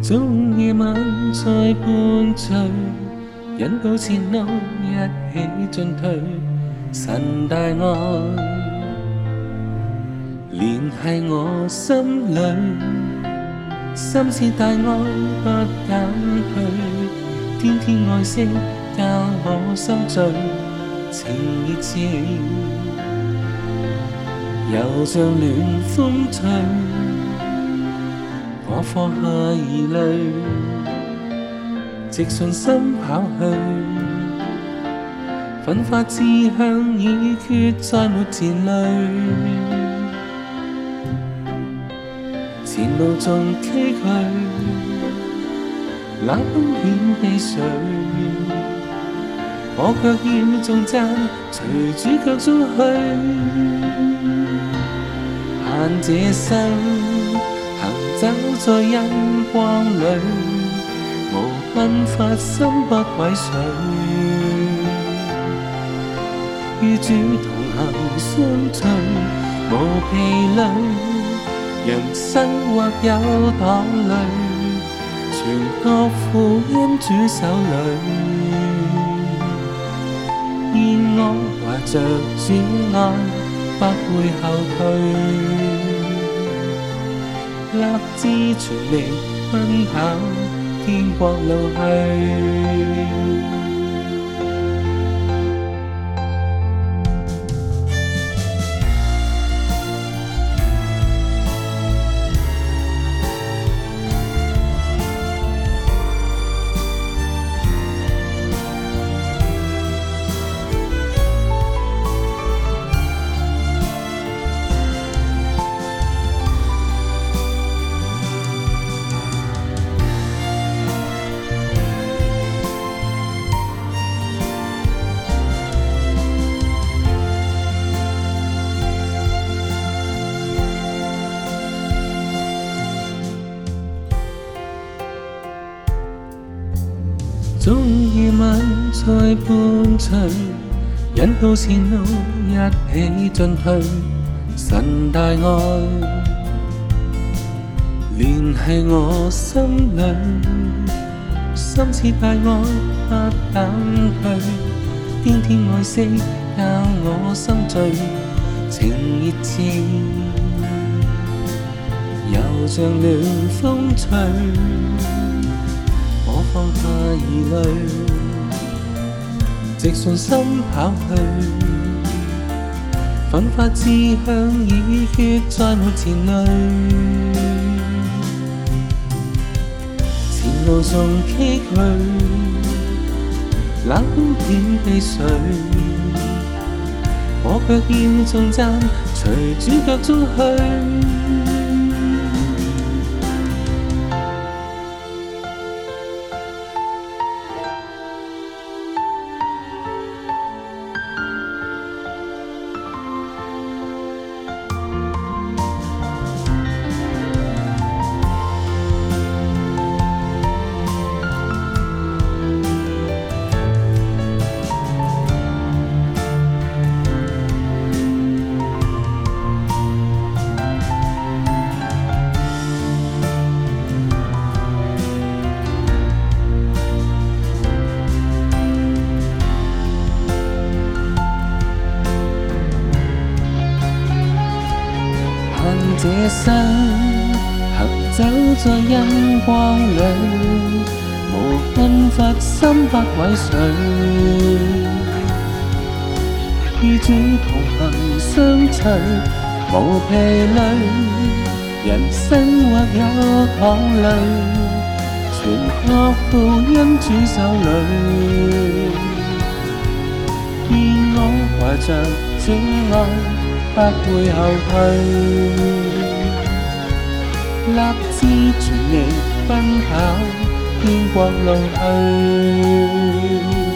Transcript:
早夜晚在伴隨，引导前路一起进退，神大爱。联系我心里，心事大爱不减退，天天爱惜教我心醉，情意切，又像暖风吹，我放下疑虑，直信心跑去，奋发志向已决，在路前泪。前路尽崎岖，冷风卷悲绪。我却要尽站，随主脚足去。盼这生，行走在恩光里，无分法心不畏水。与主同行相随，无疲累。人生或有淌淚，全覺付因主手裏。願我懷着主愛，不會後退，立志全力奔跑天國路去。终夜晚在伴随，引道线路一起进退，神大爱联系我心里，心似大爱不胆退，天天爱惜教我心醉，情热炽又像了风吹。放下疑慮，直信心跑去，奮發志向熱血再沒前累。前路仲崎嶇，冷觀點避誰？我卻要重讚，隨主腳中去。這生行走在恩光裏，無分佛心不毀碎。與主同行相隨，無疲累。人生或有淌淚，全託付恩主手裏。願我懷着這愛，不會後退。立志全力奔跑，天國路去。